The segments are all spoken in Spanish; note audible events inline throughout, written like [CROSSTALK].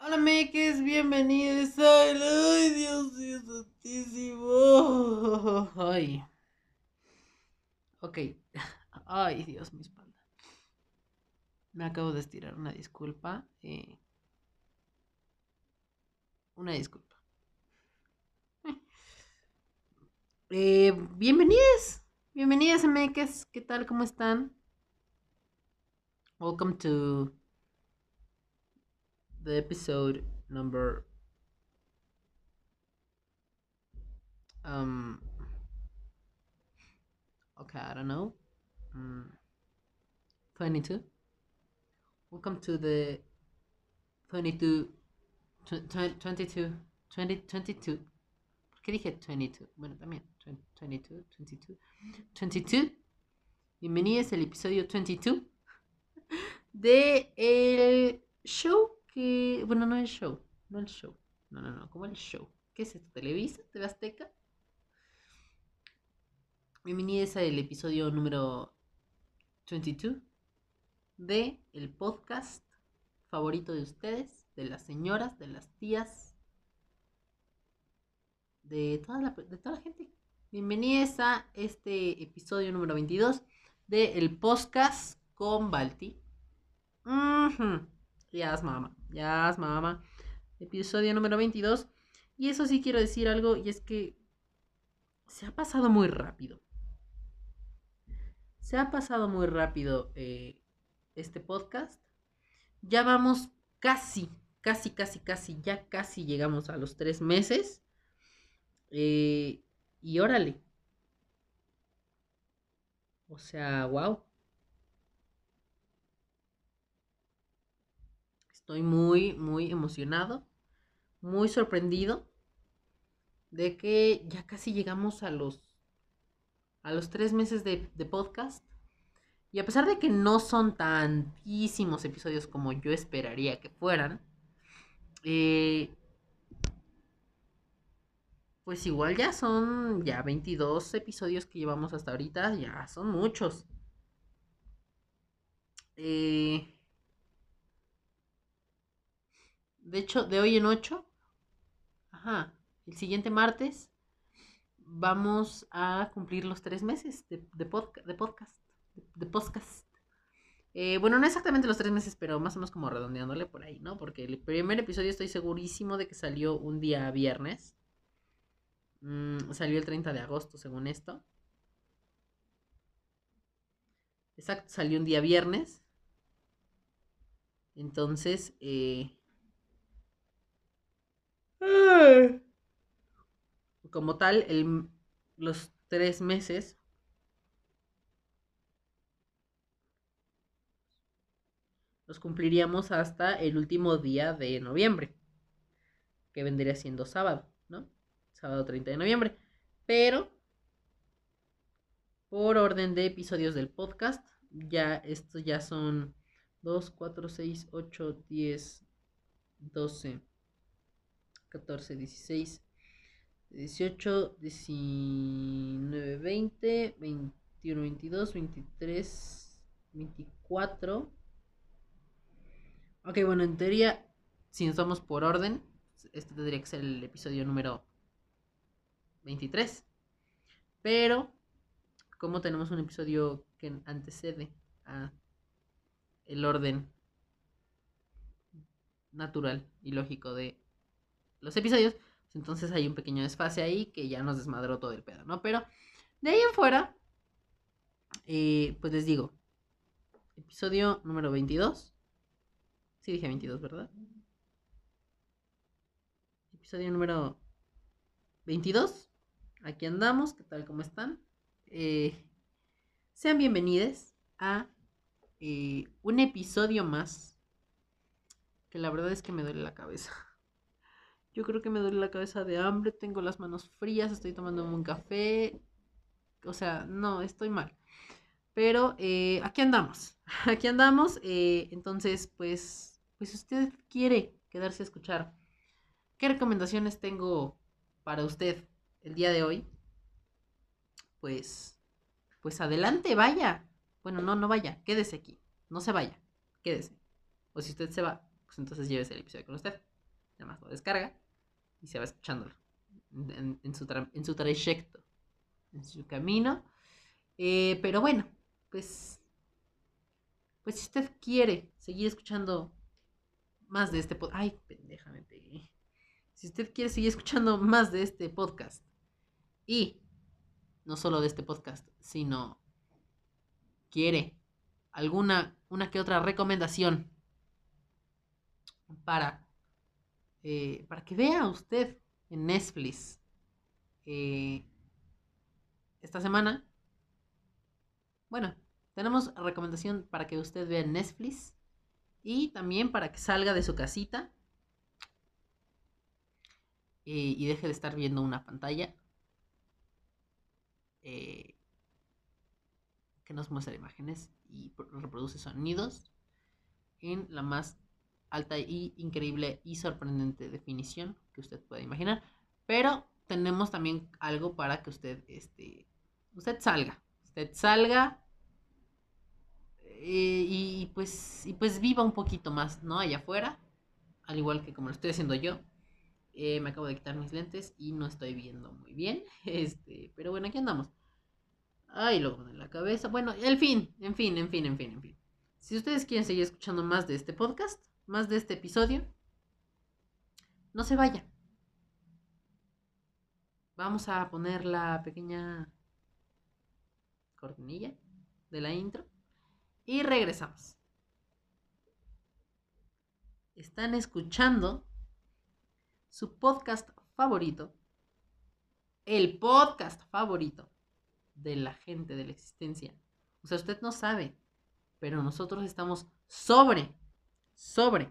Hola, meques, bienvenidos. ¡Ay, Dios mío santísimo! Ay. Ok. Ay, Dios, mi espalda. Me acabo de estirar una disculpa. Eh, Una disculpa. Eh, bienvenidos. Bienvenidas, meques. ¿Qué tal? ¿Cómo están? Welcome to the episode number um okay i don't know. Mm, 22 welcome to the 22 tw- tw- 22 20 22 ¿Por qué dije 22? Bueno, también 20 22 22 22 Bienvenidos al episodio 22 de el show que, bueno, no el show, no el show, no, no, no, como el show. ¿Qué es esto? ¿Televisa? ¿TV Azteca? Bienvenidos al episodio número 22 de el podcast favorito de ustedes, de las señoras, de las tías, de toda la, gente. Bienvenidos a este episodio número 22 de el podcast con Balti. Ujú. Yes, mamá. Yes, mamá. Episodio número 22. Y eso sí quiero decir algo, y es que se ha pasado muy rápido. Se ha pasado muy rápido eh, este podcast. Ya vamos casi, casi, casi, casi, ya casi llegamos a los tres meses. Eh, y órale. O sea, wow. Estoy muy, muy emocionado, muy sorprendido de que ya casi llegamos a los, a los tres meses de, podcast. Y a pesar de que no son tantísimos episodios como yo esperaría que fueran, eh, pues igual ya son ya 22 episodios que llevamos hasta ahorita, ya son muchos. Eh, de hecho, de hoy en 8, ajá, el siguiente martes vamos a cumplir los tres meses de, de, de podcast. De, de podcast. Eh, bueno, no exactamente los tres meses, pero más o menos como redondeándole por ahí, ¿no? Porque el primer episodio estoy segurísimo de que salió un día viernes. Mm, salió el 30 de agosto, según esto. Exacto, salió un día viernes. Entonces, eh, como tal, el, los tres meses los cumpliríamos hasta el último día de noviembre, que vendría siendo sábado, ¿no? Sábado 30 de noviembre. Pero, por orden de episodios del podcast, ya estos ya son 2, 4, 6, 8, 10, 12, 14, 16, 18, 19, 20, 21, 22, 23, 24. Ok, bueno, en teoría, si nos vamos por orden, este tendría que ser el episodio número 23. Pero, como tenemos un episodio que antecede a el orden natural y lógico de los episodios, pues entonces hay un pequeño desfase ahí que ya nos desmadró todo el pedo, ¿no? Pero de ahí en fuera, eh, pues les digo, episodio número 22. Sí dije 22, ¿verdad? Episodio número 22. Aquí andamos, ¿qué tal? ¿Cómo están? Eh, sean bienvenidos a eh, un episodio más. Que la verdad es que me duele la cabeza. Yo creo que me duele la cabeza de hambre, tengo las manos frías, estoy tomando un café. O sea, no, estoy mal. Pero eh, aquí andamos. [LAUGHS] Aquí andamos. eh, entonces, pues, pues si usted quiere quedarse a escuchar, ¿qué recomendaciones tengo para usted el día de hoy? Pues, pues adelante, vaya. Bueno, no, no vaya, quédese aquí. No se vaya, quédese. O si usted se va, pues entonces llévese el episodio con usted. nada más lo descarga y se va escuchándolo en, su, en su trayecto, en su camino. Eh, pero bueno, pues, pues si usted quiere seguir escuchando más de este podcast, ay, pendeja, me pegué. Si usted quiere seguir escuchando más de este podcast y no solo de este podcast, sino quiere alguna, una que otra recomendación para, eh, para que vea usted en Netflix eh, esta semana. Bueno, tenemos recomendación para que usted vea en Netflix y también para que salga de su casita eh, y deje de estar viendo una pantalla que nos muestra imágenes y reproduce sonidos en la más alta y increíble y sorprendente definición que usted pueda imaginar. Pero tenemos también algo para que usted, este, usted salga, usted salga eh, y, pues, y pues viva un poquito más, ¿no? Allá afuera, al igual que como lo estoy haciendo yo. Eh, me acabo de quitar mis lentes y no estoy viendo muy bien. [LAUGHS] Este, pero bueno, aquí andamos. Ay, luego en la cabeza. Bueno, en fin, en fin, en fin, en fin, en fin. Si ustedes quieren seguir escuchando más de este podcast, más de este episodio, no se vaya. Vamos a poner la pequeña cortinilla de la intro y regresamos. Están escuchando su podcast favorito, el podcast favorito de la gente de la existencia. O sea, usted no sabe, pero nosotros estamos sobre sobre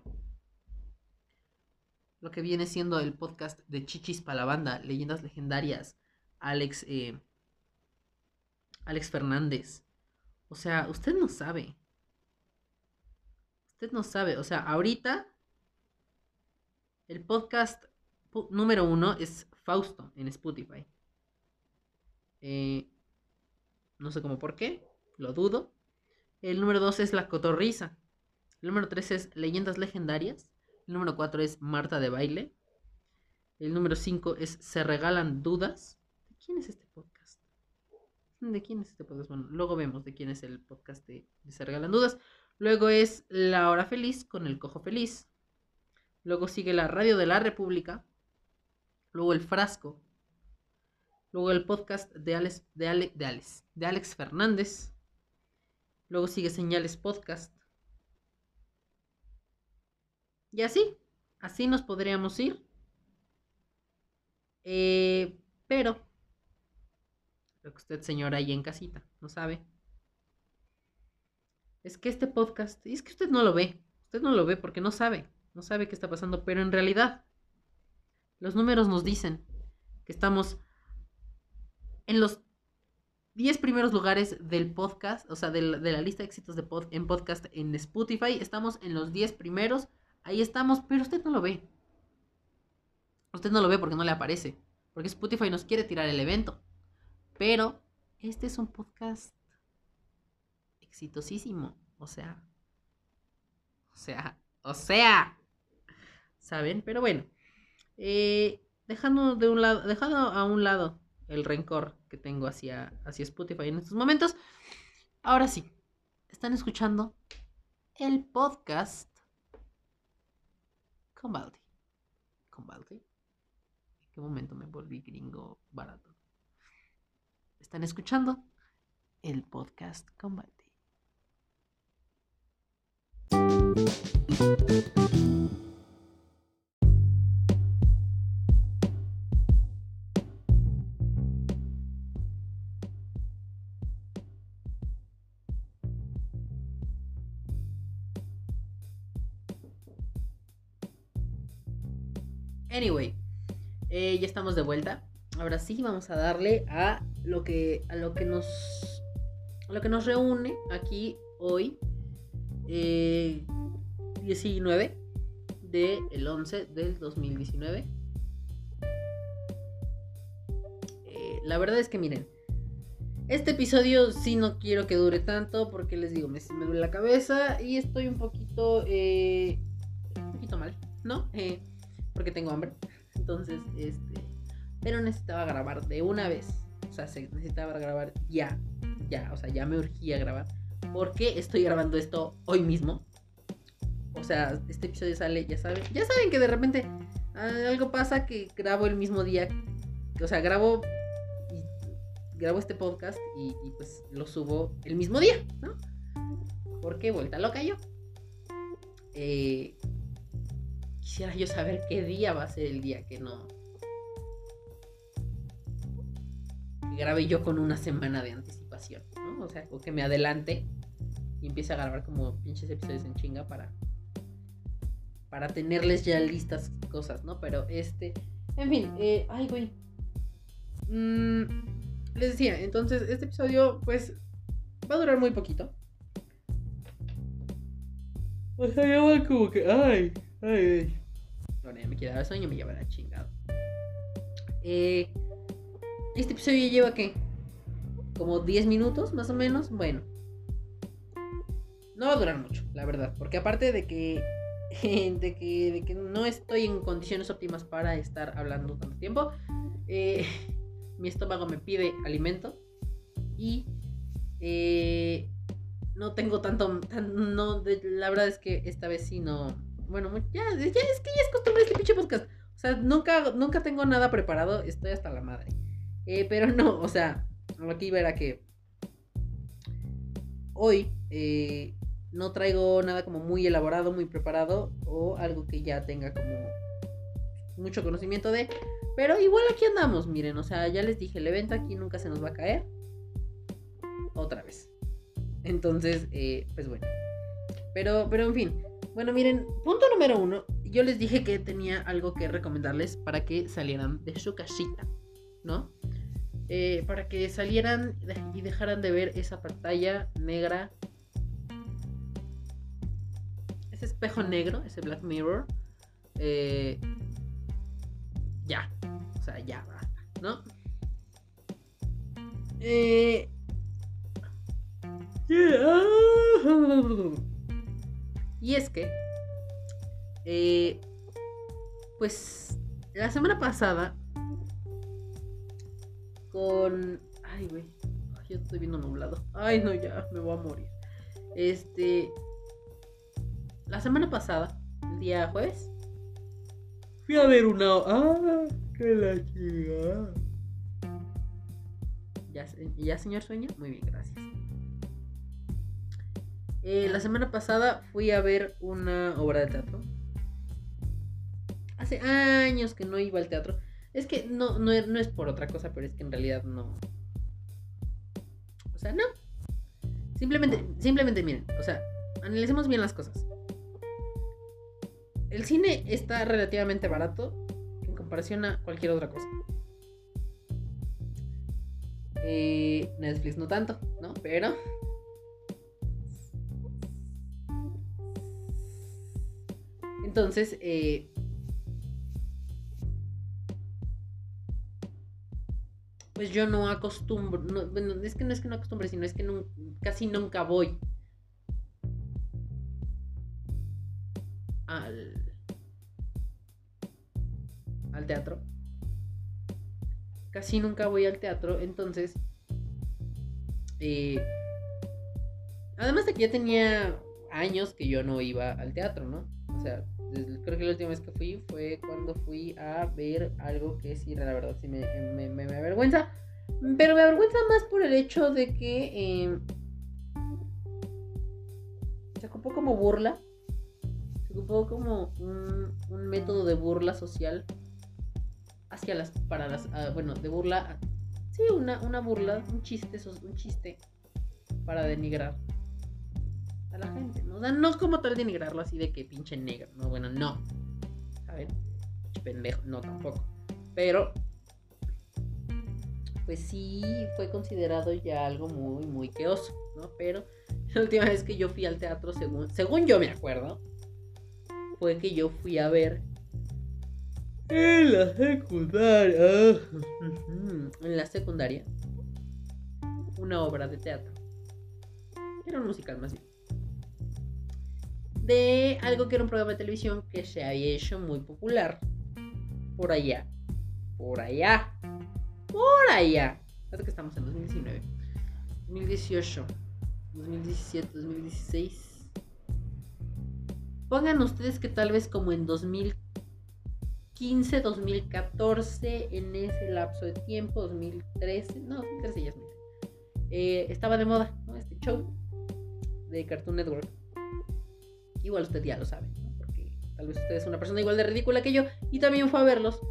lo que viene siendo el podcast de Chichis para la banda, leyendas legendarias, Alex, eh, Alex Fernández. O sea, usted no sabe. Usted no sabe. O sea, ahorita el podcast número uno es Fausto en Spotify. Eh, no sé cómo por qué, lo dudo. El número dos es La Cotorriza. El número 3 es Leyendas Legendarias. El número 4 es Marta de Baile. El número 5 es Se Regalan Dudas. ¿De quién es este podcast? ¿De quién es este podcast? Bueno, luego vemos de quién es el podcast de, Se Regalan Dudas. Luego es La Hora Feliz con el Cojo Feliz. Luego sigue la Radio de la República. Luego el Frasco. Luego el podcast de Alex, de, de, Alex, de Alex Fernández. Luego sigue Señales Podcast. Y así, así nos podríamos ir. Eh, pero, lo que usted, señora, ahí en casita, no sabe. Es que este podcast, y es que usted no lo ve, usted no lo ve porque no sabe, no sabe qué está pasando, pero en realidad, los números nos dicen que estamos en los 10 primeros lugares del podcast, o sea, de la, lista de éxitos de en podcast en Spotify, estamos en los 10 primeros Ahí estamos, pero usted no lo ve. Usted no lo ve porque no le aparece. Porque Spotify nos quiere tirar el evento. Pero este es un podcast exitosísimo. O sea. O sea. O sea. ¿Saben? Pero bueno. Eh, dejando, de un lado, dejando a un lado el rencor que tengo hacia, hacia Spotify en estos momentos. Ahora sí. Están escuchando el podcast con Baldi. Con Baldi. ¿En qué momento me volví gringo barato? Están escuchando el podcast con Anyway, eh, ya estamos de vuelta. Ahora sí, vamos a darle a lo que, a lo que nos, a lo que nos reúne aquí hoy, 19 eh, del 11 del 2019. Eh, la verdad es que miren, este episodio sí no quiero que dure tanto porque les digo, me, duele la cabeza y estoy un poquito, un poquito mal, ¿no? porque tengo hambre. Entonces, este. Pero necesitaba grabar de una vez. O sea, se necesitaba grabar ya. Ya, o sea, ya me urgía grabar. Porque estoy grabando esto hoy mismo. O sea, este episodio sale, ya saben. Ya saben que de repente ah, algo pasa que grabo el mismo día. O sea, grabo grabo este podcast y, y pues lo subo el mismo día, ¿no? Porque vuelta loca yo. Eh, quisiera yo saber qué día va a ser el día que no. Grabe yo con una semana de anticipación, ¿no? O sea, o que me adelante y empiece a grabar como pinches episodios en chinga para. Para tenerles ya listas cosas, ¿no? Pero este. En fin, eh, ay, güey. Mm, les decía, entonces este episodio, pues, va a durar muy poquito. O sea, ya va como que, ay, ay, ay. Ya me quedaba sueño, me llevará chingado. Eh, este episodio lleva, ¿qué? Como 10 minutos, más o menos. Bueno. No va a durar mucho, la verdad. Porque aparte de que, [LAUGHS] de que, de que no estoy en condiciones óptimas para estar hablando tanto tiempo, eh, [LAUGHS] mi estómago me pide alimento. Y eh, no tengo tanto, no, la verdad es que esta vez sí no, bueno, ya, ya es que ya es costumbre este pinche podcast, o sea, nunca, nunca tengo nada preparado, estoy hasta la madre, eh, pero no, o sea, aquí verá que hoy eh, no traigo nada como muy elaborado, muy preparado, o algo que ya tenga como mucho conocimiento de, pero igual aquí andamos, miren, o sea, ya les dije, el evento aquí nunca se nos va a caer, otra vez. Entonces, eh, pues bueno. Pero, pero en fin. Bueno, miren, punto número uno. Yo les dije que tenía algo que recomendarles para que salieran de su casita, ¿no? Eh, para que salieran y dejaran de ver esa pantalla negra. Ese espejo negro, ese Black Mirror. Eh, ya. O sea, ya ¿no? Eh, y es que, eh, pues, la semana pasada, con... Ay, güey, yo estoy viendo nublado. Ay, no, ya, me voy a morir. Este... La semana pasada, el día jueves, fui a ver una... ¡Ah! ¡Qué la chica! ¿Ya, ¿Ya, señor sueño? Muy bien, gracias. Eh, la semana pasada fui a ver una obra de teatro. Hace años que no iba al teatro. Es que no, no, es por otra cosa, pero es que en realidad no. O sea, no. Simplemente, simplemente miren, o sea, analicemos bien las cosas. El cine está relativamente barato en comparación a cualquier otra cosa. Eh, Netflix no tanto, ¿no? Pero Entonces, eh, pues yo no acostumbro, bueno, es que no es que no acostumbre, sino es que casi nunca voy al, al teatro. Casi nunca voy al teatro, entonces, eh, además de que ya tenía años que yo no iba al teatro, ¿no? O sea, creo que la última vez que fui fue cuando fui a ver algo que sí, la verdad, sí me, me, avergüenza. Pero me avergüenza más por el hecho de que em, se ocupó como burla. Se ocupó como un, método de burla social hacia las. para las. Ah, bueno, de burla. Sí, una, una burla, un chiste, un chiste para denigrar la gente, ¿no? O sea, como tal denigrarlo así de que pinche negro, ¿no? Bueno, no. ¿Saben? Pendejo, no tampoco. Pero, pues sí fue considerado ya algo muy, muy queoso, ¿no? Pero [LAUGHS] la última vez que yo fui al teatro, según, según yo me acuerdo, fue que yo fui a ver en la secundaria. [LAUGHS] en la secundaria. Una obra de teatro. Era un musical más bien de algo que era un programa de televisión que se había hecho muy popular por allá. Por allá. Por allá. Fíjate que estamos en 2019. 2018. 2017, 2016. Pongan ustedes que tal vez como en 2015, 2014, en ese lapso de tiempo, 2013, no, 2013 ya es eh, estaba de moda, ¿no? Este show de Cartoon Network. Igual usted ya lo sabe, ¿no? Porque tal vez usted es una persona igual de ridícula que yo y también fue a verlos.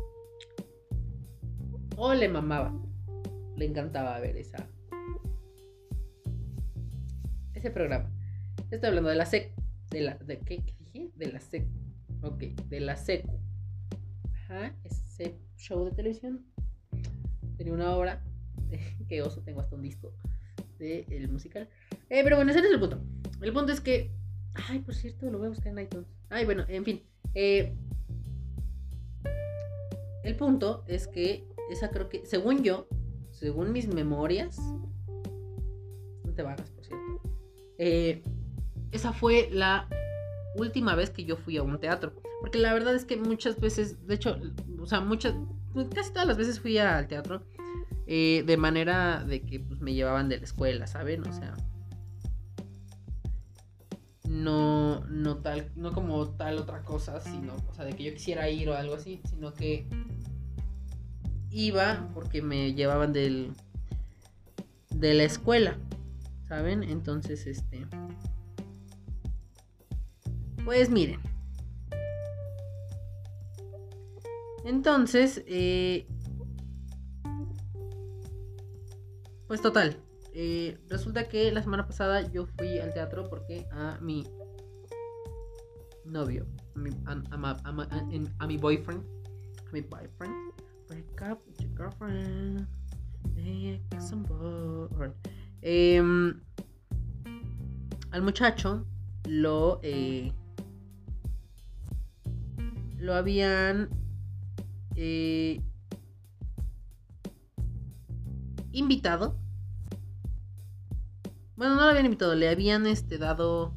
O le mamaba. Le encantaba ver esa. Ese programa. Estoy hablando de la SEC. De la. ¿De qué, dije? De la SEC. Ok, de la SECU. Ajá, ese show de televisión. Tenía una obra. [LAUGHS] que oso, tengo hasta un disco. De el musical. Eh, pero bueno, ese es el punto. El punto es que. Ay, por cierto, lo voy a buscar en iTunes. Ay, bueno, en fin. Eh, el punto es que esa creo que, según yo, según mis memorias, no te vagas, por cierto, eh, esa fue la última vez que yo fui a un teatro. Porque la verdad es que muchas veces, de hecho, o sea, muchas, casi todas las veces fui al teatro eh, de manera de que pues, me llevaban de la escuela, ¿saben? O sea, no, no tal, no como tal otra cosa, sino, o sea, de que yo quisiera ir o algo así, sino que iba porque me llevaban del de la escuela, ¿saben? Entonces, este pues miren. Entonces, eh, pues total. Eh, resulta que la semana pasada yo fui al teatro porque a mi novio, a mi, a mi boyfriend, a mi boyfriend, Break up with your girlfriend. some em, al muchacho lo eh, lo habían eh, invitado. Bueno, no lo habían invitado, le habían este dado.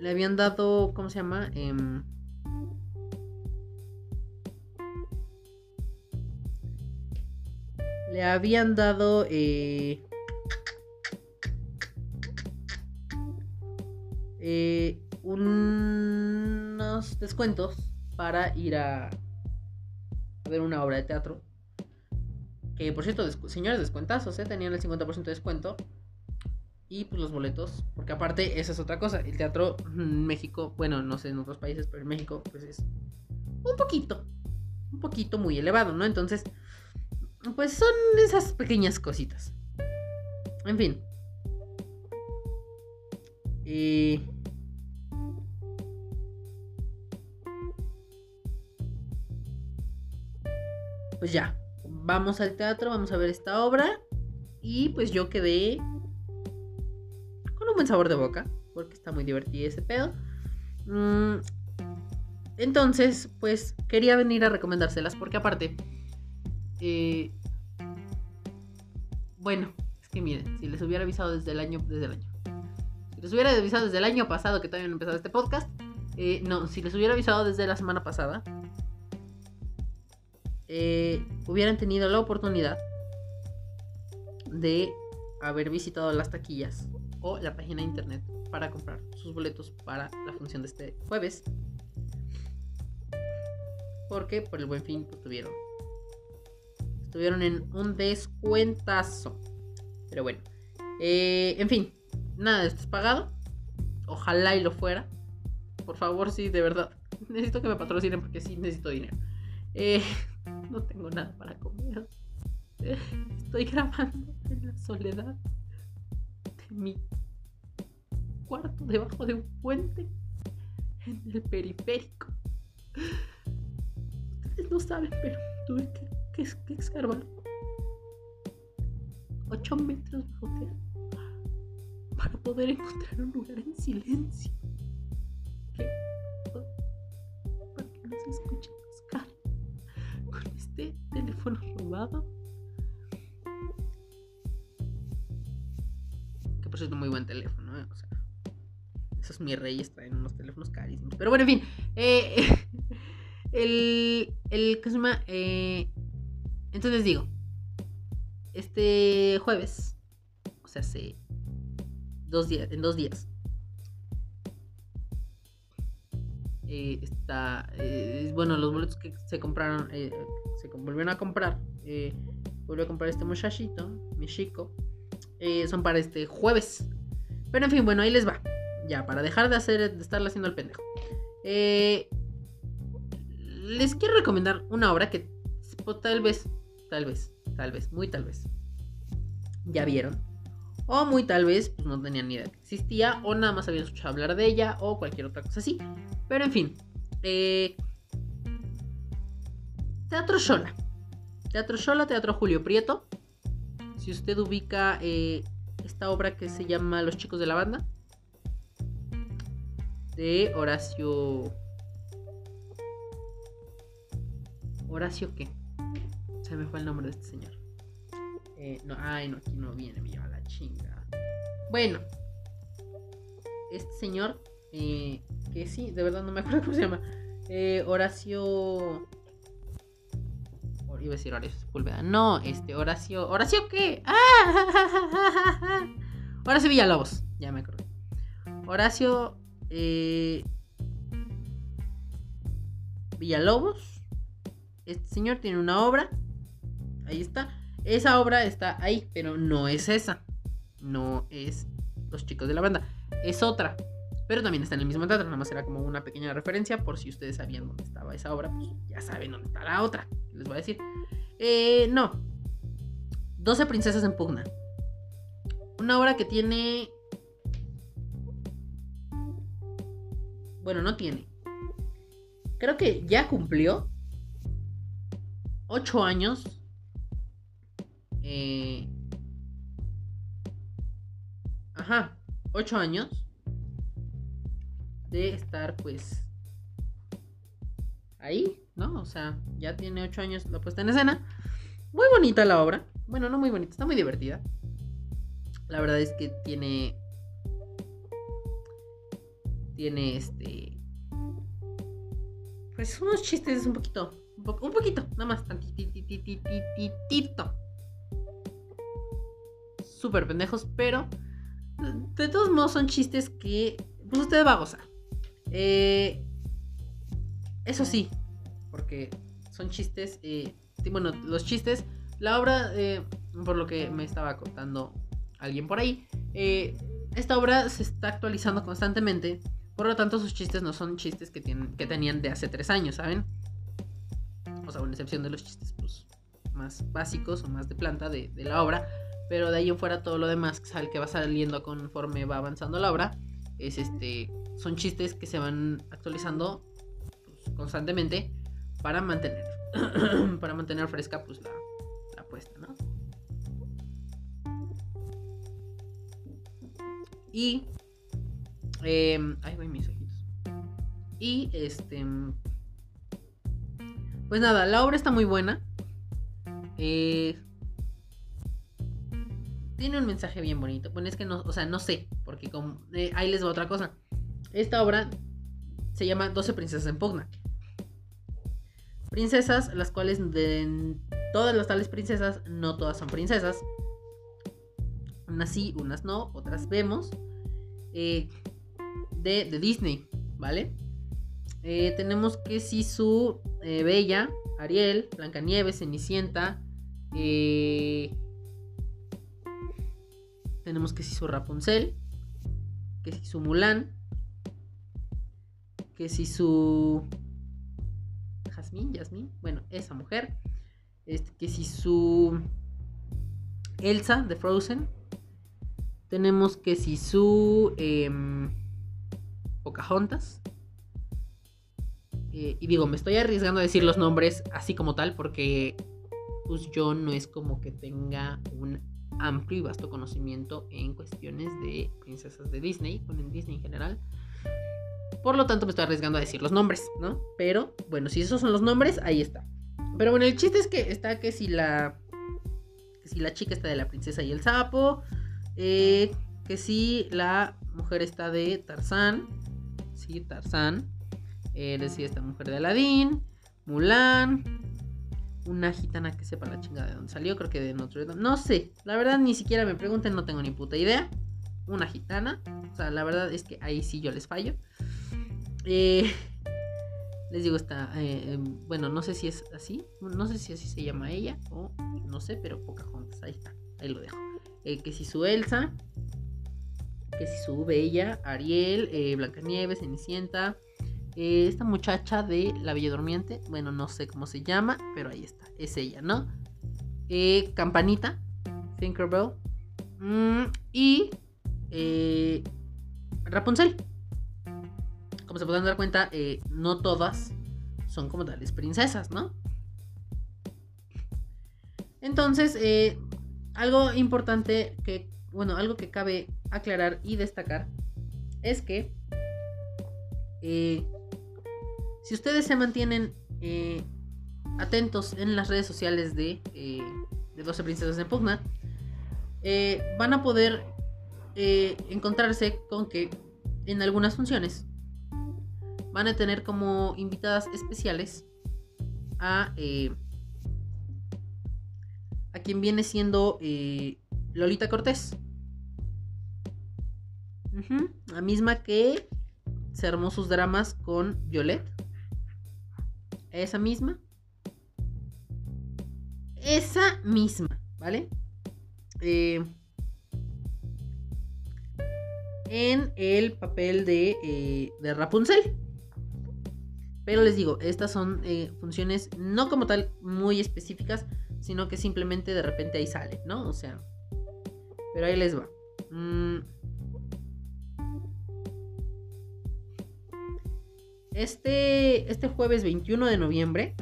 Le habían dado. ¿Cómo se llama? Eh, le habían dado eh, eh, unos descuentos para ir a, ver una obra de teatro. Por cierto, señores descuentazos, ¿eh? tenían el 50% de descuento. Y pues los boletos, porque aparte esa es otra cosa. El teatro en México, bueno, no sé en otros países, pero en México pues es un poquito, un poquito muy elevado, ¿no? Entonces, pues son esas pequeñas cositas. En fin. Y... Pues ya, vamos al teatro, vamos a ver esta obra. Y pues yo quedé con un buen sabor de boca, porque está muy divertido ese pedo. Mm, entonces, pues quería venir a recomendárselas, porque aparte, eh, bueno, es que miren, si les hubiera avisado desde el año, desde el año, si les hubiera avisado desde el año pasado que todavía no empezado este podcast, eh, no, si les hubiera avisado desde la semana pasada, eh, hubieran tenido la oportunidad de haber visitado las taquillas o la página de internet para comprar sus boletos para la función de este jueves. Porque por el buen fin pues, tuvieron estuvieron en un descuentazo. Pero bueno. Eh, en fin. Nada de esto es pagado. Ojalá y lo fuera. Por favor, sí, de verdad. [LAUGHS] Necesito que me patrocinen porque sí necesito dinero. Eh, no tengo nada para comer. Estoy grabando en la soledad de mi cuarto debajo de un puente en el periférico. Ustedes no saben, pero tuve que ¿Qué es, qué es 8 metros bajo tierra para poder encontrar un lugar en silencio. ¿Qué? Para que no se escuche teléfono robado. Que por cierto, muy buen teléfono, ¿eh? O sea, Esos mis reyes traen unos teléfonos carísimos. Pero bueno, en fin. Eh, [LAUGHS] el. El. ¿Qué se llama? Eh, entonces digo. Este jueves. O sea, hace. Dos días. En dos días. Eh, está. eh, bueno, los boletos que se compraron. eh, se volvieron a comprar. Volvió a comprar este muchachito. Mi chico. son para este jueves. Pero en fin, bueno, ahí les va. Ya, para dejar de hacer, de estarle haciendo el pendejo. Les quiero recomendar una obra que pues, tal vez, tal vez, tal vez, muy tal vez, ya vieron. O muy tal vez, pues no tenían ni idea que existía, o nada más habían escuchado hablar de ella, o cualquier otra cosa así. Pero en fin. eh, Teatro Shola. Teatro Shola, Teatro Julio Prieto. Si usted ubica eh, esta obra que se llama Los chicos de la banda. De Horacio. ¿Horacio qué? Se me fue el nombre de este señor. Eh, no, ay, no, aquí no viene, me lleva la chinga. Bueno, este señor, eh, que sí, de verdad no me acuerdo cómo se llama. Eh, Horacio. Iba a decir Horacio Sepúlveda. No, este, Horacio. ¿Horacio qué? ¡Ah! [LAUGHS] Horacio Villalobos, ya me acordé. Horacio eh, Villalobos. Este señor tiene una obra. Ahí está. Esa obra está ahí, pero no es esa. No es Los chicos de la banda. Es otra. Pero también está en el mismo teatro. Nada más era como una pequeña referencia. Por si ustedes sabían dónde estaba esa obra. Pues ya saben dónde está la otra. Les voy a decir. Eh, no. 12 princesas en pugna. Una obra que tiene. Bueno, no tiene. Creo que ya cumplió. 8 años. Eh, ajá. 8 años. De estar pues. Ahí, ¿no? O sea, ya tiene 8 años la puesta en escena. Muy bonita la obra. Bueno, no muy bonita, está muy divertida. La verdad es que tiene. Tiene este. Pues unos chistes un poquito. Un, un poquito, nada más. Tantitititititito. Súper pendejos, pero. De todos modos son chistes que. Pues usted va a gozar. Eh, eso sí. Porque son chistes. eh, bueno, los chistes. La obra, eh, por lo que me estaba contando alguien por ahí, eh, esta obra se está actualizando constantemente. Por lo tanto, sus chistes no son chistes que, tienen, que tenían de hace tres años, ¿saben? O sea, una excepción de los chistes pues, más básicos o más de planta de la obra. Pero de ahí en fuera todo lo demás sal- que va saliendo conforme va avanzando la obra es este son chistes que se van actualizando pues, constantemente para mantener [CLEARS THROAT] para mantener fresca pues la, la puesta, ¿no? Y eh, ay, voy mis ojitos. Y este pues nada, la obra está muy buena. Eh, tiene un mensaje bien bonito. Bueno, es que no, o sea, no sé, porque como, eh, ahí les va otra cosa. Esta obra se llama 12 princesas en pugna. Princesas, las cuales de todas las tales princesas, no todas son princesas. Unas sí, unas no, otras vemos. Eh, de, de Disney, ¿vale? Eh, tenemos que Sisu, eh, Bella, Ariel, Blancanieves, Cenicienta. eh, tenemos que Sisu Rapunzel. Que Sisu Mulan. Que Sisu. Jasmine, Yasmín. Bueno, esa mujer. Este, que Sisu. Elsa de Frozen. Tenemos que Sisu. Eh, Pocahontas. Eh, y digo, me estoy arriesgando a decir los nombres así como tal porque pues yo no es como que tenga un amplio y vasto conocimiento en cuestiones de princesas de Disney, con en Disney en general. Por lo tanto me estoy arriesgando a decir los nombres, ¿no? Pero bueno, si esos son los nombres, ahí está. Pero bueno, el chiste es que está que si la... Que si la chica está de la princesa y el sapo. eh, que si la mujer está de Tarzán. Sí, Tarzán. Eh, decía esta mujer de Aladín. Mulan. Una gitana que sepa la chingada de dónde salió. Creo que de Notre Dame. No sé. La verdad, ni siquiera me pregunten. No tengo ni puta idea. Una gitana. O sea, la verdad es que ahí sí yo les fallo. Eh, [LAUGHS] les digo, está. Eh, em, bueno, no sé si es así. No sé si así se llama ella. O no sé, pero Pocahontas. Ahí está. Ahí lo dejo. que si su Elsa que si su Bella, Ariel, eh, Blancanieves, Cenicienta, eh, esta muchacha de La Bella Durmiente, bueno, no sé cómo se llama, pero ahí está, es ella, ¿no? Eh, Campanita, Tinkerbell, mm, y Rapunzel. Como se pueden dar cuenta, no todas son como tales princesas, ¿no? Entonces, algo importante que bueno, algo que cabe aclarar y destacar es que eh, si ustedes se mantienen eh, atentos en las redes sociales de, eh, de 12 Princesas en Pugna, van a poder encontrarse con que en algunas funciones van a tener como invitadas especiales a, a quien viene siendo Lolita Cortés. La misma que se armó sus dramas con Violet. Esa misma. Esa misma, ¿vale? Eh, en el papel de, eh, de, Rapunzel. Pero les digo, estas son eh, funciones no como tal muy específicas, sino que simplemente de repente ahí sale, ¿no? O sea, pero ahí les va. Mm. Este, este jueves 21 de noviembre.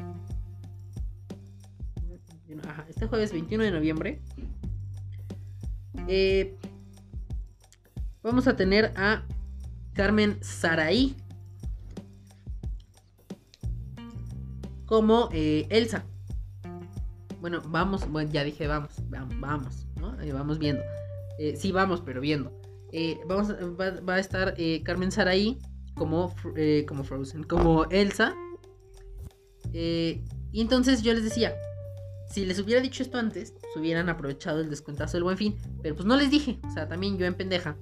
este jueves 21 de noviembre. Eh, vamos a tener a Carmen Saraí como eh, Elsa. Bueno, vamos, bueno, ya dije vamos, vamos, vamos, ¿no? vamos viendo. Eh, sí, vamos, pero viendo. Eh, vamos, va, a estar eh, Carmen Saraí como, como Frozen, como Elsa. y entonces yo les decía, si les hubiera dicho esto antes, pues hubieran aprovechado el descuentazo del buen fin. Pero pues no les dije, o sea, también yo en pendeja.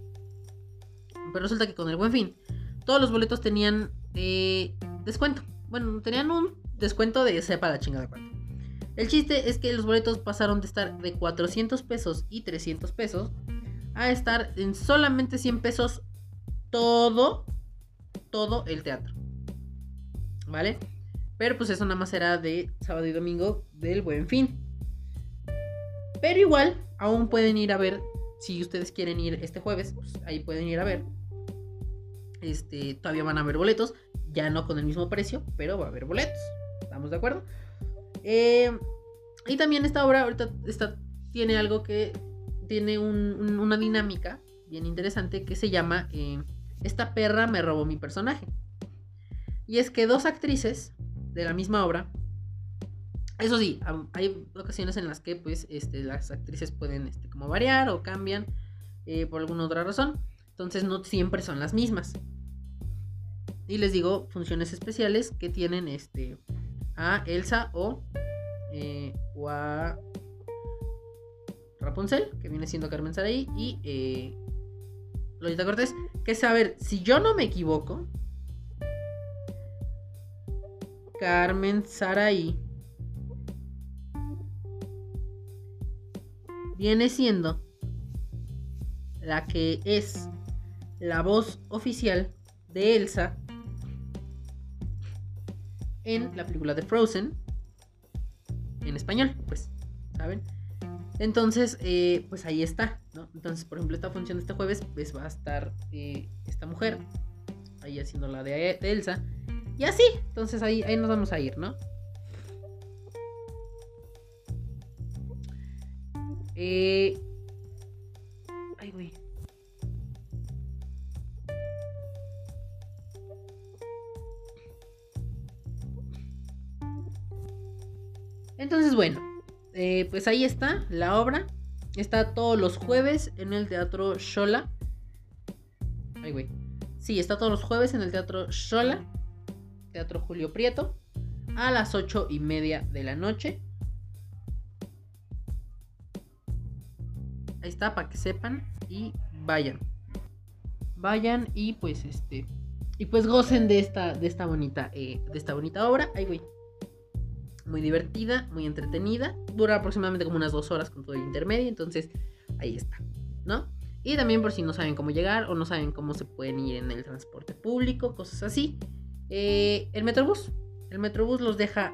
Pero resulta que con el buen fin, todos los boletos tenían descuento. Bueno, tenían un descuento de sepa la chingada cuánto. El chiste es que los boletos pasaron de estar de 400 pesos y 300 pesos a estar en solamente 100 pesos todo, todo el teatro. ¿Vale? Pero pues eso nada más era de sábado y domingo del buen fin. Pero igual, aún pueden ir a ver, si ustedes quieren ir este jueves, pues ahí pueden ir a ver. Este, todavía van a haber boletos, ya no con el mismo precio, pero va a haber boletos. ¿Estamos de acuerdo? Eh, y también esta obra ahorita tiene algo que tiene una dinámica bien interesante que se llama eh, Esta perra me robó mi personaje. Y es que dos actrices de la misma obra, eso sí, hay ocasiones en las que pues este, las actrices pueden este, como variar o cambian eh, por alguna otra razón. Entonces no siempre son las mismas. Y les digo funciones especiales que tienen este, a Elsa o, eh, o a Rapunzel, que viene siendo Carmen Saray, y eh, Lolita Cortés, que es, a si yo no me equivoco, Carmen Saray viene siendo la que es la voz oficial de Elsa en la película de Frozen en español, pues, ¿saben? Entonces, eh, pues ahí está. Entonces, por ejemplo, esta función de este jueves, pues va a estar eh, esta mujer ahí haciendo la de, Elsa. Y así, entonces ahí, ahí nos vamos a ir, ¿no? Eh... Ay, güey. Entonces, bueno, eh, pues ahí está la obra. Está todos los jueves en el Teatro Shola. Ay, güey. Sí, está todos los jueves en el Teatro Shola, Teatro Julio Prieto, a las ocho y media de la noche. Ahí está, para que sepan y vayan. Vayan y pues este. Y pues gocen de esta, de esta bonita, eh, de esta bonita obra. Ay, güey. Muy divertida, muy entretenida. Dura aproximadamente como unas dos horas con todo el intermedio. Entonces, ahí está. ¿No? Y también por si no saben cómo llegar o no saben cómo se pueden ir en el transporte público, cosas así. Eh, el Metrobús. El Metrobús los deja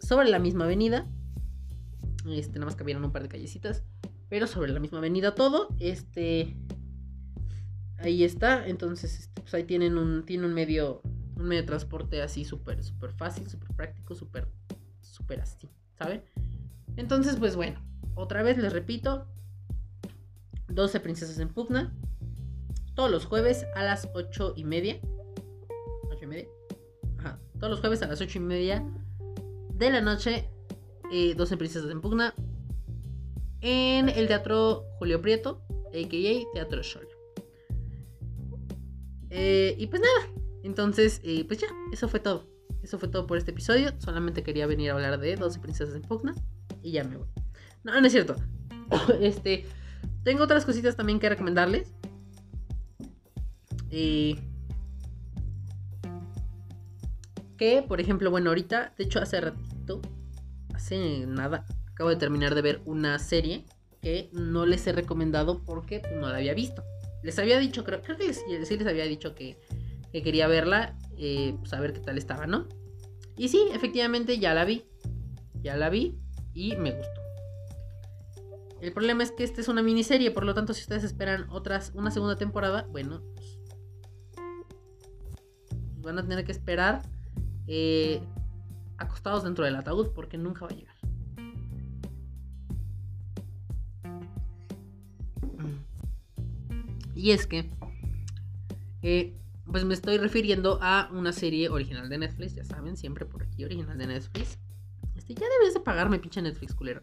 sobre la misma avenida. Este, nada más cabieron un par de callecitas. Pero sobre la misma avenida todo. Este. Ahí está. Entonces, este, pues ahí tienen un. Tiene un medio. Un medio de transporte así súper, súper fácil, súper práctico, súper. Súper así. ¿Saben? Entonces, pues bueno. Otra vez les repito. 12 princesas en pugna. Todos los jueves a las 8 y media. 8 y media. Ajá. Todos los jueves a las 8 y media de la noche. 12 eh, princesas en pugna. En el Teatro Julio Prieto, a.k.a. Teatro Sol. Eh, y pues nada. Entonces, eh, pues ya, eso fue todo. Eso fue todo por este episodio. Solamente quería venir a hablar de 12 princesas en pugna. Y ya me voy. No, no es cierto. [COUGHS] este. Tengo otras cositas también que recomendarles. Eh, que, por ejemplo, bueno, ahorita, de hecho, hace ratito, hace nada, acabo de terminar de ver una serie que no les he recomendado porque no la había visto. Les había dicho, creo, creo que sí les había dicho que, quería verla, eh, pues a ver qué tal estaba, ¿no? Y sí, efectivamente ya la vi. Ya la vi y me gustó. El problema es que esta es una miniserie, por lo tanto, si ustedes esperan otras, una segunda temporada, bueno, pues, van a tener que esperar eh, acostados dentro del ataúd porque nunca va a llegar. Y es que, eh, pues me estoy refiriendo a una serie original de Netflix, ya saben, siempre por aquí, original de Netflix. Este, ya debes de pagarme, pinche Netflix, culero.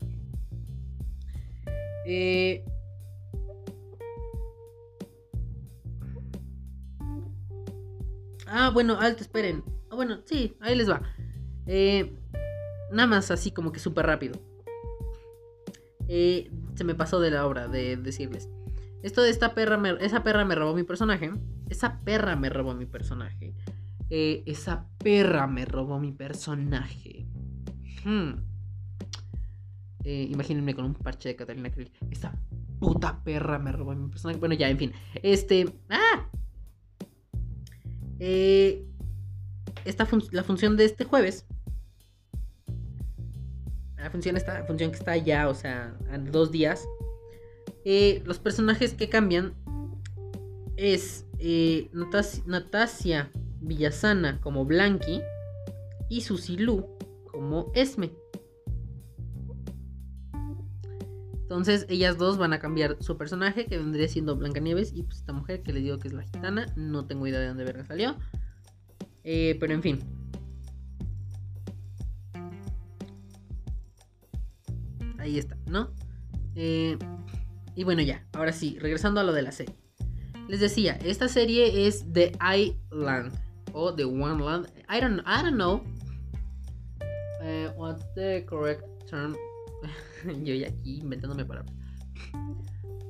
Eh, ah, bueno, alto, esperen. Ah, bueno, sí, ahí les va. Eh, nada más así como que súper rápido. Eh, se me pasó de la obra de decirles. Esto de esta perra, esa perra me robó mi personaje. Esa perra me robó mi personaje. esa perra me robó mi personaje. Hmm. Eh, imagínense con un parche de Catalina Krill. Esa puta perra me robó mi personaje. Bueno, ya, en fin. Este. ¡Ah! Eh, esta la función de este jueves. La función, esta función que está ya, o sea, en dos días. Eh, los personajes que cambian es eh, Natasia Villasana como Blanqui y Susilu como Esme. Entonces ellas dos van a cambiar su personaje, que vendría siendo Blancanieves, y pues esta mujer que les digo que es la gitana, no tengo idea de dónde verga salió. Eh, pero en fin. Ahí está, ¿no? Eh, y bueno, ya, ahora sí, regresando a lo de la serie. Les decía, esta serie es The Island o The One Land. I don't, I don't know uh, what's the correct term [LAUGHS] Yo ya aquí inventándome palabras.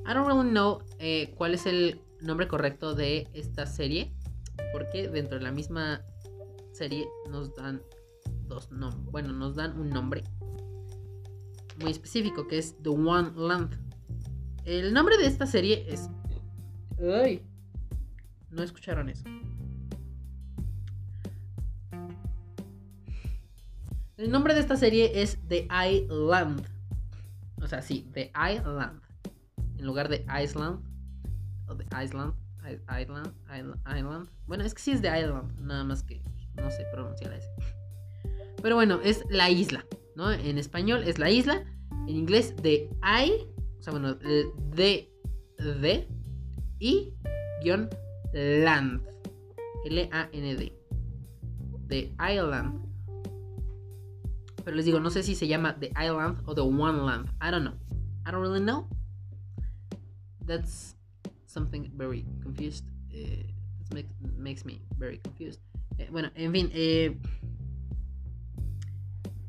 I don't really know eh, cuál es el nombre correcto de esta serie. Porque dentro de la misma serie nos dan dos nombres. Bueno, nos dan un nombre muy específico que es The One Land. El nombre de esta serie es. ¡Ay! No escucharon eso. El nombre de esta serie es The Island. O sea, sí, The Island. En lugar de Iceland. O The Island. Island. Island. Bueno, es que sí es The Island. Nada más que no sé pronunciar ese. Pero bueno, es la isla. ¿no? En español es la isla. En inglés, The I. O sea, bueno, de de y guion land. L-A-N-D. The Island. Pero les digo, no sé si se llama The Island o The One Land. I don't know. I don't really know. That's something very confused. Eh, makes me very confused. Eh, bueno, en fin. Eh,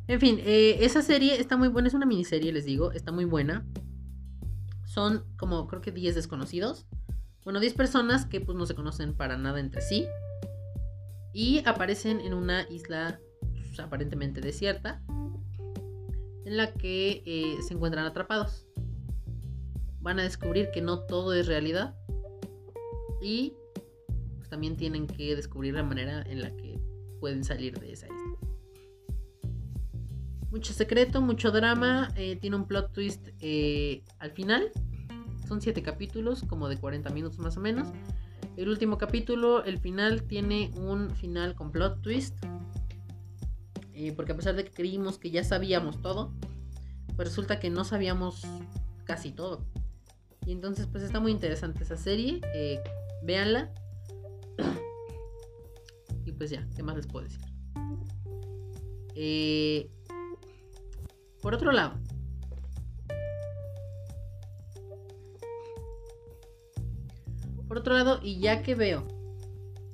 en fin, esa serie está muy buena. Es una miniserie, les digo. Está muy buena. Son como, creo que 10 desconocidos. Bueno, 10 personas que pues no se conocen para nada entre sí. Y aparecen en una isla pues, aparentemente desierta. En la que se encuentran atrapados. Van a descubrir que no todo es realidad. Y también tienen que descubrir la manera en la que pueden salir de esa isla. Mucho secreto, mucho drama, eh, tiene un plot twist eh, al final. Son siete capítulos, como de 40 minutos más o menos. El último capítulo, el final, tiene un final con plot twist. Eh, porque a pesar de que creímos que ya sabíamos todo, pues resulta que no sabíamos casi todo. Y entonces pues está muy interesante esa serie. véanla [COUGHS] y pues ya, ¿qué más les puedo decir? Eh, por otro lado, por otro lado, y ya que veo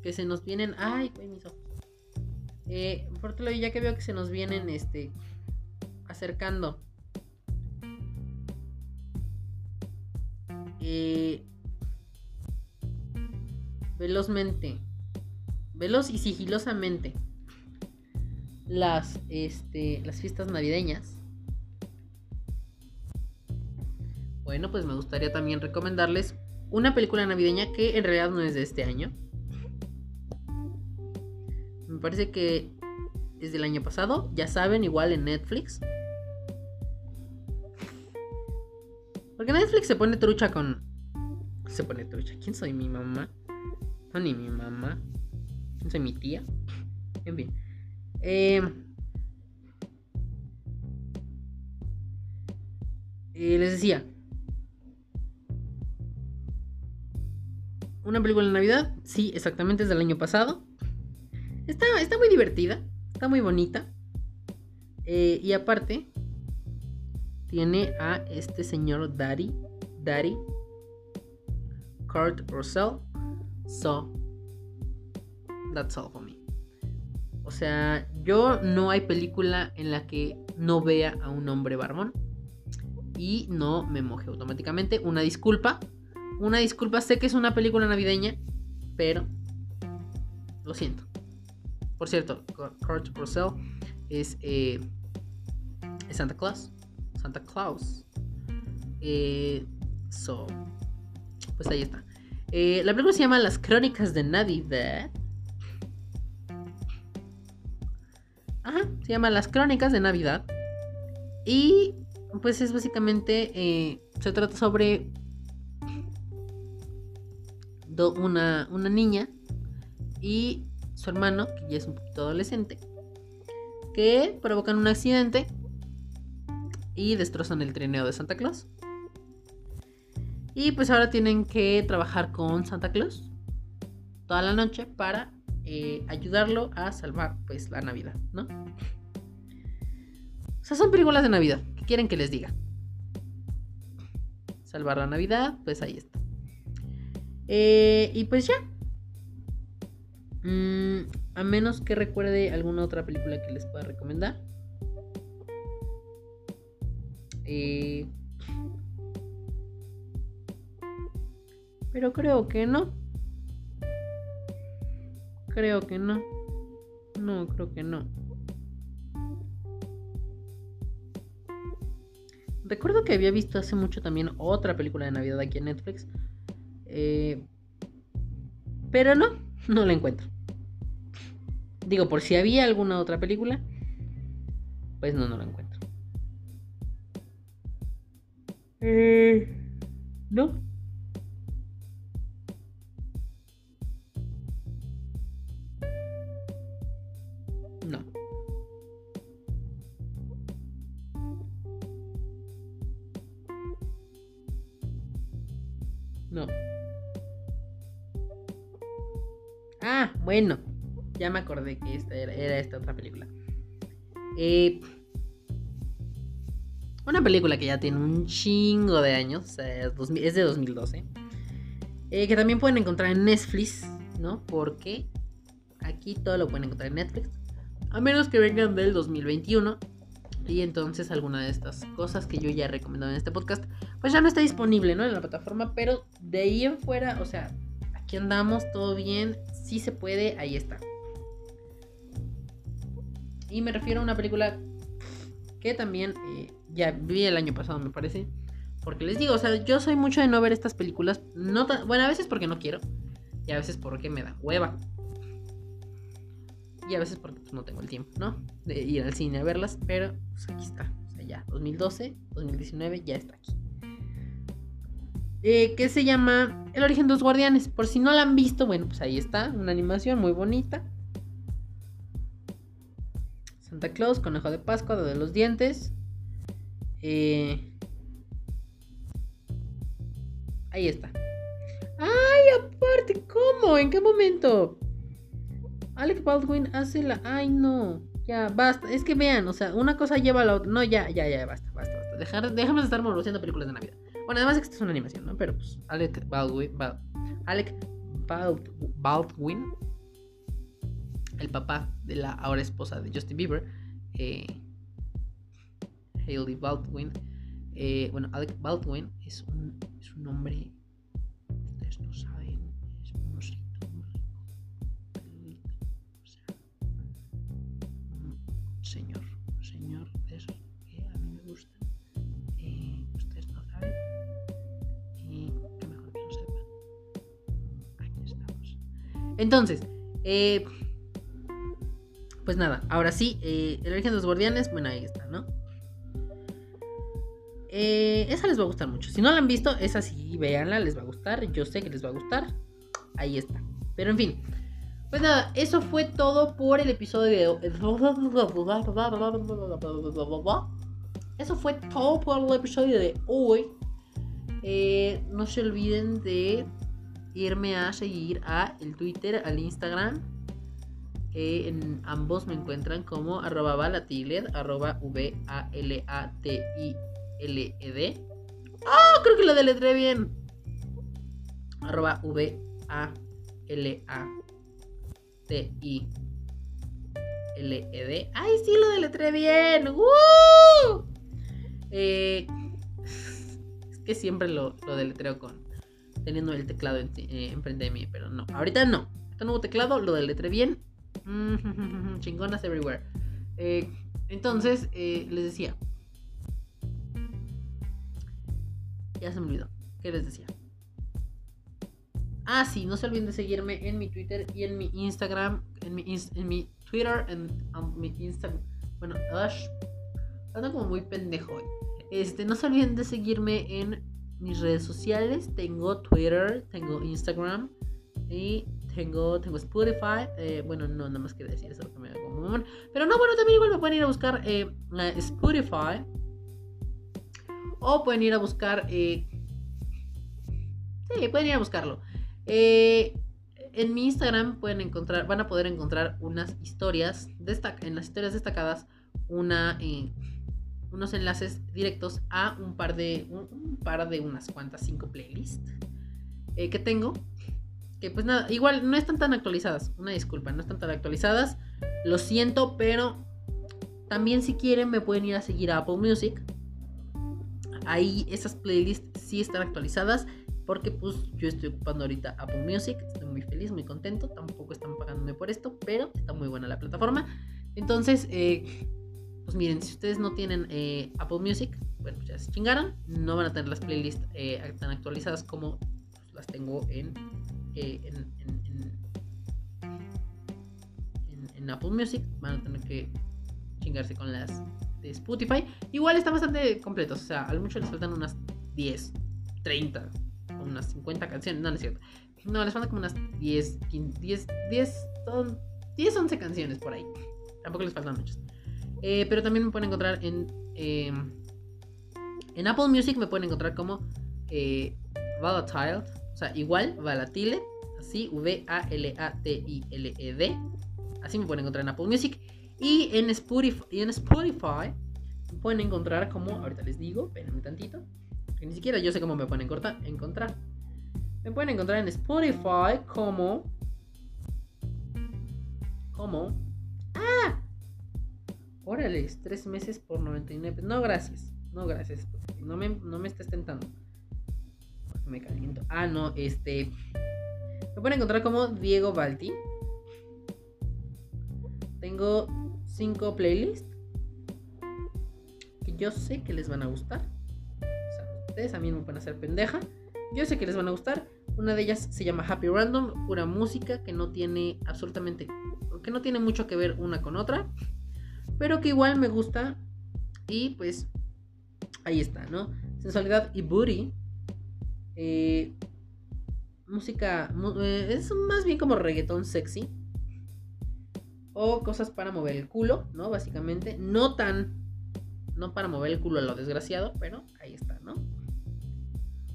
que se nos vienen, ay, mis ojos. Eh, por otro lado, ya que veo que se nos vienen, este, acercando. Eh, velozmente, veloz y sigilosamente las, este, las fiestas navideñas. Bueno, pues me gustaría también recomendarles una película navideña que en realidad no es de este año. Me parece que es del año pasado. Ya saben, igual en Netflix. Porque Netflix se pone trucha con... Se pone trucha. ¿Quién soy mi mamá? ni mi mamá. No sé, mi tía. En fin. Eh, eh, les decía. Una película de Navidad. Sí, exactamente, es del año pasado. Está, está muy divertida. Está muy bonita. Eh, y aparte, tiene a este señor Daddy. Daddy. Kurt Russell. So, that's all for me. O sea, yo no hay película en la que no vea a un hombre barbón y no me moje automáticamente. Una disculpa. Una disculpa, sé que es una película navideña, pero lo siento. Por cierto, Kurt Russell es, eh, Santa Claus. Santa Claus. Eh, so, pues ahí está. Eh, la película se llama Las Crónicas de Navidad. Ajá, se llama Las Crónicas de Navidad. Y pues es básicamente, se trata sobre una, una niña y su hermano, que ya es un poquito adolescente, que provocan un accidente y destrozan el trineo de Santa Claus. Y pues ahora tienen que trabajar con Santa Claus toda la noche para eh, ayudarlo a salvar pues la Navidad, ¿no? O sea, son películas de Navidad. ¿Qué quieren que les diga? Salvar la Navidad, pues ahí está. Eh, y pues ya. Mm, a menos que recuerde alguna otra película que les pueda recomendar. Eh, Pero creo que no. Creo que no. No, creo que no. Recuerdo que había visto hace mucho también otra película de Navidad aquí en Netflix. Eh, pero no, no la encuentro. Digo, por si había alguna otra película, pues no, no la encuentro. Eh, no, me acordé que esta era, esta otra película. Eh, una película que ya tiene un chingo de años, es de 2012. Eh, que también pueden encontrar en Netflix, ¿no? Porque aquí todo lo pueden encontrar en Netflix. A menos que vengan del 2021. Y entonces alguna de estas cosas que yo ya he recomendado en este podcast, pues ya no está disponible, ¿no? En la plataforma. Pero de ahí en fuera, o sea, aquí andamos, todo bien. Si se puede, ahí está. Y me refiero a una película que también eh, ya vi el año pasado, me parece. Porque les digo, o sea, yo soy mucho de no ver estas películas. No bueno, a veces porque no quiero. Y a veces porque me da hueva. Y a veces porque pues, no tengo el tiempo, ¿no? De ir al cine a verlas. Pero pues aquí está. O sea, ya, 2012, 2019, ya está aquí. Eh, que se llama El origen de los guardianes. Por si no la han visto, bueno, pues ahí está. Una animación muy bonita. Santa Claus, Conejo de Pascua, de los Dientes. Eh, ahí está. ¡Ay, aparte! ¿Cómo? ¿En qué momento? Alec Baldwin hace la. ¡Ay, no! Ya, basta. Es que vean, o sea, una cosa lleva a la otra. No, ya, ya, ya, basta, basta, basta. Dejar, déjame de estar morboseando películas de Navidad. Bueno, además es que esta es una animación, ¿no? Pero pues, Alec Baldwin. Alec Baldwin el papá de la ahora esposa de Justin Bieber, eh, Hailey Baldwin. Eh, bueno, Alec Baldwin es un, es un hombre, ustedes no saben, es un osito muy rico, señor, un señor de esos que a mí me gustan, eh, ustedes no saben, y que mejor que lo sepan. Aquí estamos. Entonces, eh, pues nada, ahora sí, eh, El origen de los guardianes, bueno, ahí está, ¿no? Eh, esa les va a gustar mucho. Si no la han visto, esa sí, véanla, les va a gustar. Yo sé que les va a gustar. Ahí está. Pero en fin. Pues nada, eso fue todo por el episodio de... Eso fue todo por el episodio de hoy. Eh, no se olviden de irme a seguir a el Twitter, al Instagram en ambos me encuentran como arroba valatiled, arroba V-A-L-A-T-I-L-E-D. ¡Ah! creo que lo deletré bien. Arroba V-A-L-A-T-I-L-E-D. ¡Ay, sí lo deletré bien! ¡Woo! Eh, es que siempre lo, lo deletreo con teniendo el teclado eh, en pero no. Ahorita no. Este nuevo teclado lo deletré bien [LAUGHS] Chingonas everywhere. Eh, entonces, eh, les decía. Ya se me olvidó. ¿Qué les decía? Ah, sí, no se olviden de seguirme en mi Twitter y en mi Instagram. En mi, en mi Twitter, en, mi Instagram. Bueno, Ash. Ando como muy pendejo hoy. Este, no se olviden de seguirme en mis redes sociales. Tengo Twitter, tengo Instagram y tengo, tengo Spotify. Eh, bueno, no, nada más quiero decir eso que me da como Pero no, bueno, también igual me pueden ir a buscar eh, Spotify. O pueden ir a buscar. Eh, sí, pueden ir a buscarlo. en mi Instagram pueden encontrar, van a poder encontrar unas historias, en las historias destacadas, una, unos enlaces directos a un par de, un par de unas cuantas, cinco playlists que tengo que pues nada, igual no están tan actualizadas. Una disculpa, no están tan actualizadas. Lo siento, pero también si quieren me pueden ir a seguir a Apple Music. Ahí esas playlists sí están actualizadas. Porque pues yo estoy ocupando ahorita Apple Music. Estoy muy feliz, muy contento. Tampoco están pagándome por esto, pero está muy buena la plataforma. Entonces, eh, pues miren, si ustedes no tienen eh, Apple Music, bueno, ya se chingaron. No van a tener las playlists eh, tan actualizadas como las tengo en eh, en, Apple Music. Van a tener que chingarse con las de Spotify. Igual están bastante completos. O sea, a lo mucho les faltan unas 10, 30, unas 50 canciones. No, no es cierto. No, les faltan como unas 10, 10, 10, 10, 11 canciones por ahí. Tampoco les faltan muchas. Eh, pero también me pueden encontrar en. Em, en Apple Music me pueden encontrar como eh, Volatile o sea, igual, Valatile, así, V-A-L-A-T-I-L-E-D. Así me pueden encontrar en Apple Music. Y en Spotify, y en Spotify me pueden encontrar como, ahorita les digo, espérenme tantito, que ni siquiera yo sé cómo me pueden encontrar. Me pueden encontrar en Spotify como. Como. ¡Ah! Órale, tres meses por 99. No, gracias. No, gracias. No me, no me estés tentando. Me caliento. Ah, no, este. Me pueden encontrar como Diego Balti. Tengo cinco playlists que yo sé que les van a gustar. O sea, ustedes a mí me pueden hacer pendeja. Yo sé que les van a gustar. Una de ellas se llama Happy Random, pura música que no tiene absolutamente, que no tiene mucho que ver una con otra, pero que igual me gusta. Y pues ahí está, ¿no? Sensualidad y booty. Eh, música, eh, es más bien como reggaetón sexy. O cosas para mover el culo, ¿no? Básicamente, no tan, no para mover el culo a lo desgraciado, pero ahí está, ¿no?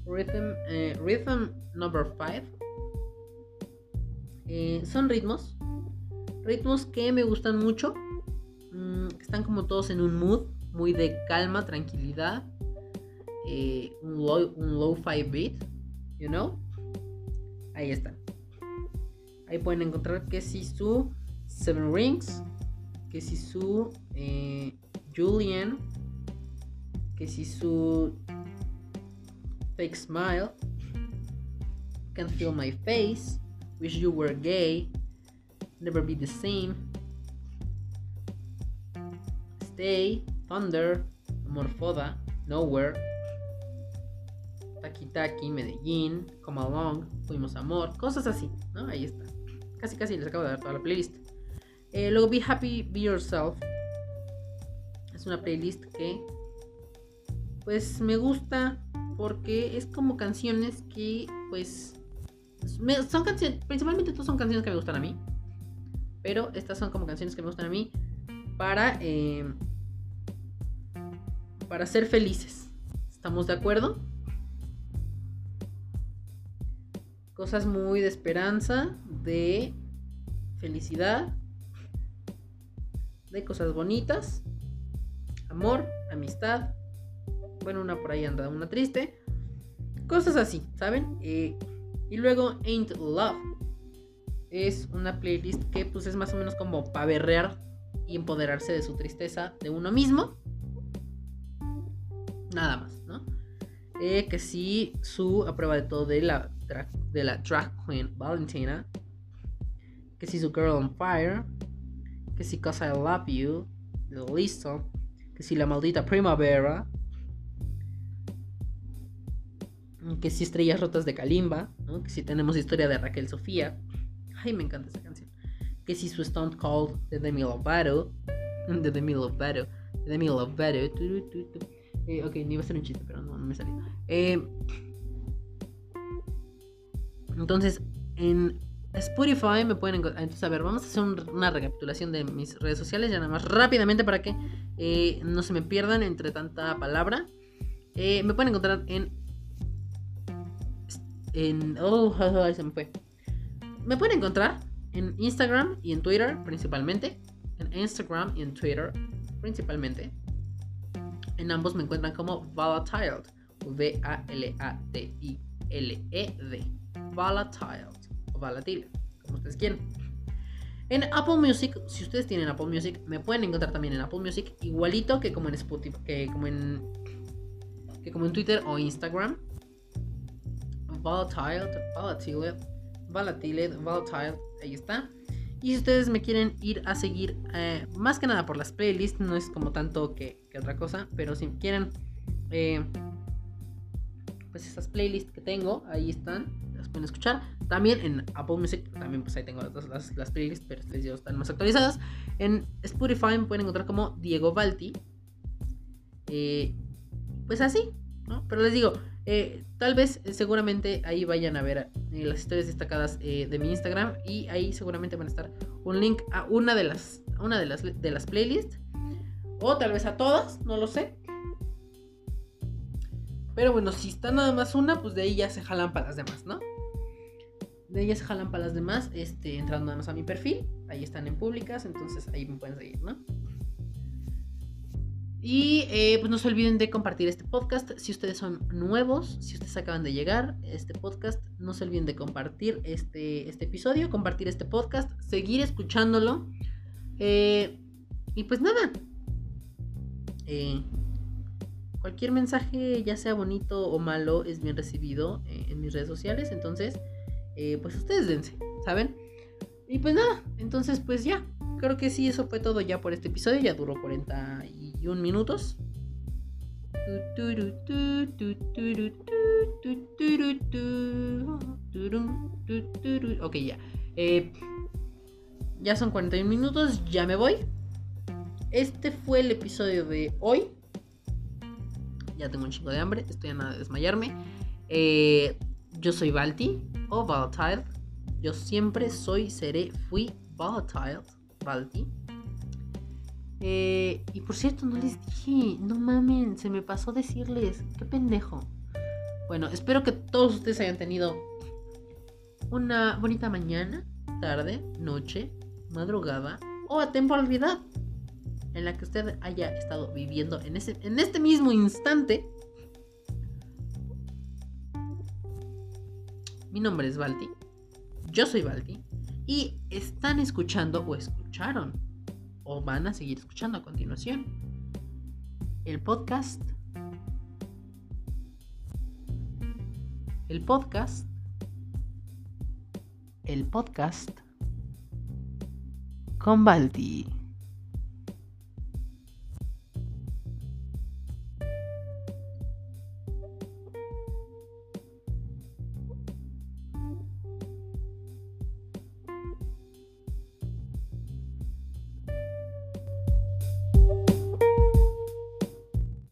Rhythm, eh, number 5. Eh, son ritmos. Ritmos que me gustan mucho. Mm, están como todos en un mood muy de calma, tranquilidad. Eh, un, low, un lo-fi beat, you know. Ahí están. Ahí pueden encontrar que si su Seven Rings, que si su Julian, que si su fake smile. Can't feel my face. Wish you were gay. Never be the same. Stay. Thunder. Morfoda. Nowhere. Taki Taki. Medellín. Come along. Fuimos amor. Cosas así, ¿no? Ahí está. Casi casi les acabo de dar toda la playlist. Eh, luego Be Happy, Be Yourself. Es una playlist que pues me gusta porque es como canciones que, pues, son canciones, principalmente todas son canciones que me gustan a mí, pero estas son como canciones que me gustan a mí para, eh, para ser felices. ¿Estamos de acuerdo? Cosas muy de esperanza, de felicidad, de cosas bonitas, amor, amistad, bueno, una por ahí anda, una triste. Cosas así, ¿saben? Eh, y luego Ain't Love. Es una playlist que pues es más o menos como para berrear y empoderarse de su tristeza de uno mismo. Nada más. Eh, que sí, su a prueba de todo de la, de la drag queen Valentina. Que sí, su Girl on Fire. Que sí, Cause I Love You. De Listo. Que sí, la maldita primavera. que si Estrellas Rotas de Kalimba, que si tenemos historia de Raquel Sofía. Ay, me encanta esa canción. Que si su Stone Cold de Demi Lovato, de Demi Lovato, de Demi Lovato. Eh, ok, ni iba a ser un chiste, pero no, no me salió. Eh, entonces, en Spotify me pueden encontrar. Entonces, a ver, vamos a hacer una recapitulación de mis redes sociales, ya nada más rápidamente para que eh, no se me pierdan entre tanta palabra. me pueden encontrar en en... Oh, [LAUGHS] se me fue. Me pueden encontrar en Instagram y en Twitter principalmente. En Instagram y en Twitter principalmente. En ambos me encuentran como Volatile. V-A-L-A-T-I-L-E-D. Volatile. O volatile, como ustedes quieran. En Apple Music, si ustedes tienen Apple Music, me pueden encontrar también en Apple Music, igualito que como en Spotify, que como en que como en Twitter o Instagram volatile, volatile, volatile, volatile, ahí está. Y si ustedes me quieren ir a seguir, eh, más que nada por las playlists, no es como tanto que, otra cosa, pero si quieren, eh, pues esas playlists que tengo, ahí están, las pueden escuchar. También en Apple Music, también pues ahí tengo las, las, playlists, pero les digo, están más actualizadas. En Spotify me pueden encontrar como Diego Balti. Eh, pues así, ¿no? Pero les digo, eh, tal vez, seguramente ahí vayan a ver las historias destacadas de mi Instagram y ahí seguramente van a estar un link a una de las, una de las, de las playlists o tal vez a todas, no lo sé. Pero bueno, si está nada más una, pues de ahí ya se jalan para las demás, ¿no? De ahí ya se jalan para las demás, este, entrando nada más a mi perfil. Ahí están en públicas, entonces ahí me pueden seguir, ¿no? Y eh, pues no se olviden de compartir este podcast. Si ustedes son nuevos, si ustedes acaban de llegar a este podcast, no se olviden de compartir este, este episodio, compartir este podcast, seguir escuchándolo. Eh, y pues nada. Eh, cualquier mensaje, ya sea bonito o malo, es bien recibido en mis redes sociales. Entonces, pues ustedes dense, ¿saben? Y pues nada, entonces pues ya. Creo que sí, eso fue todo ya por este episodio. Ya duró 41 minutos. Ok, ya. Eh, ya son 41 minutos, ya me voy. Este fue el episodio de hoy. Ya tengo un chingo de hambre, estoy a nada de desmayarme. Eh, yo soy Balti o Volatile. Yo siempre soy, seré, fui Volatile. Balti. Eh, y por cierto, no les dije, no mamen, se me pasó decirles, qué pendejo. Bueno, espero que todos ustedes hayan tenido una bonita mañana, tarde, noche, madrugada o a temporalidad en la que usted haya estado viviendo en, ese, en este mismo instante. Mi nombre es Balti. Yo soy Balti. Y están escuchando o escucharon o van a seguir escuchando a continuación el podcast. El podcast. El podcast con Balti.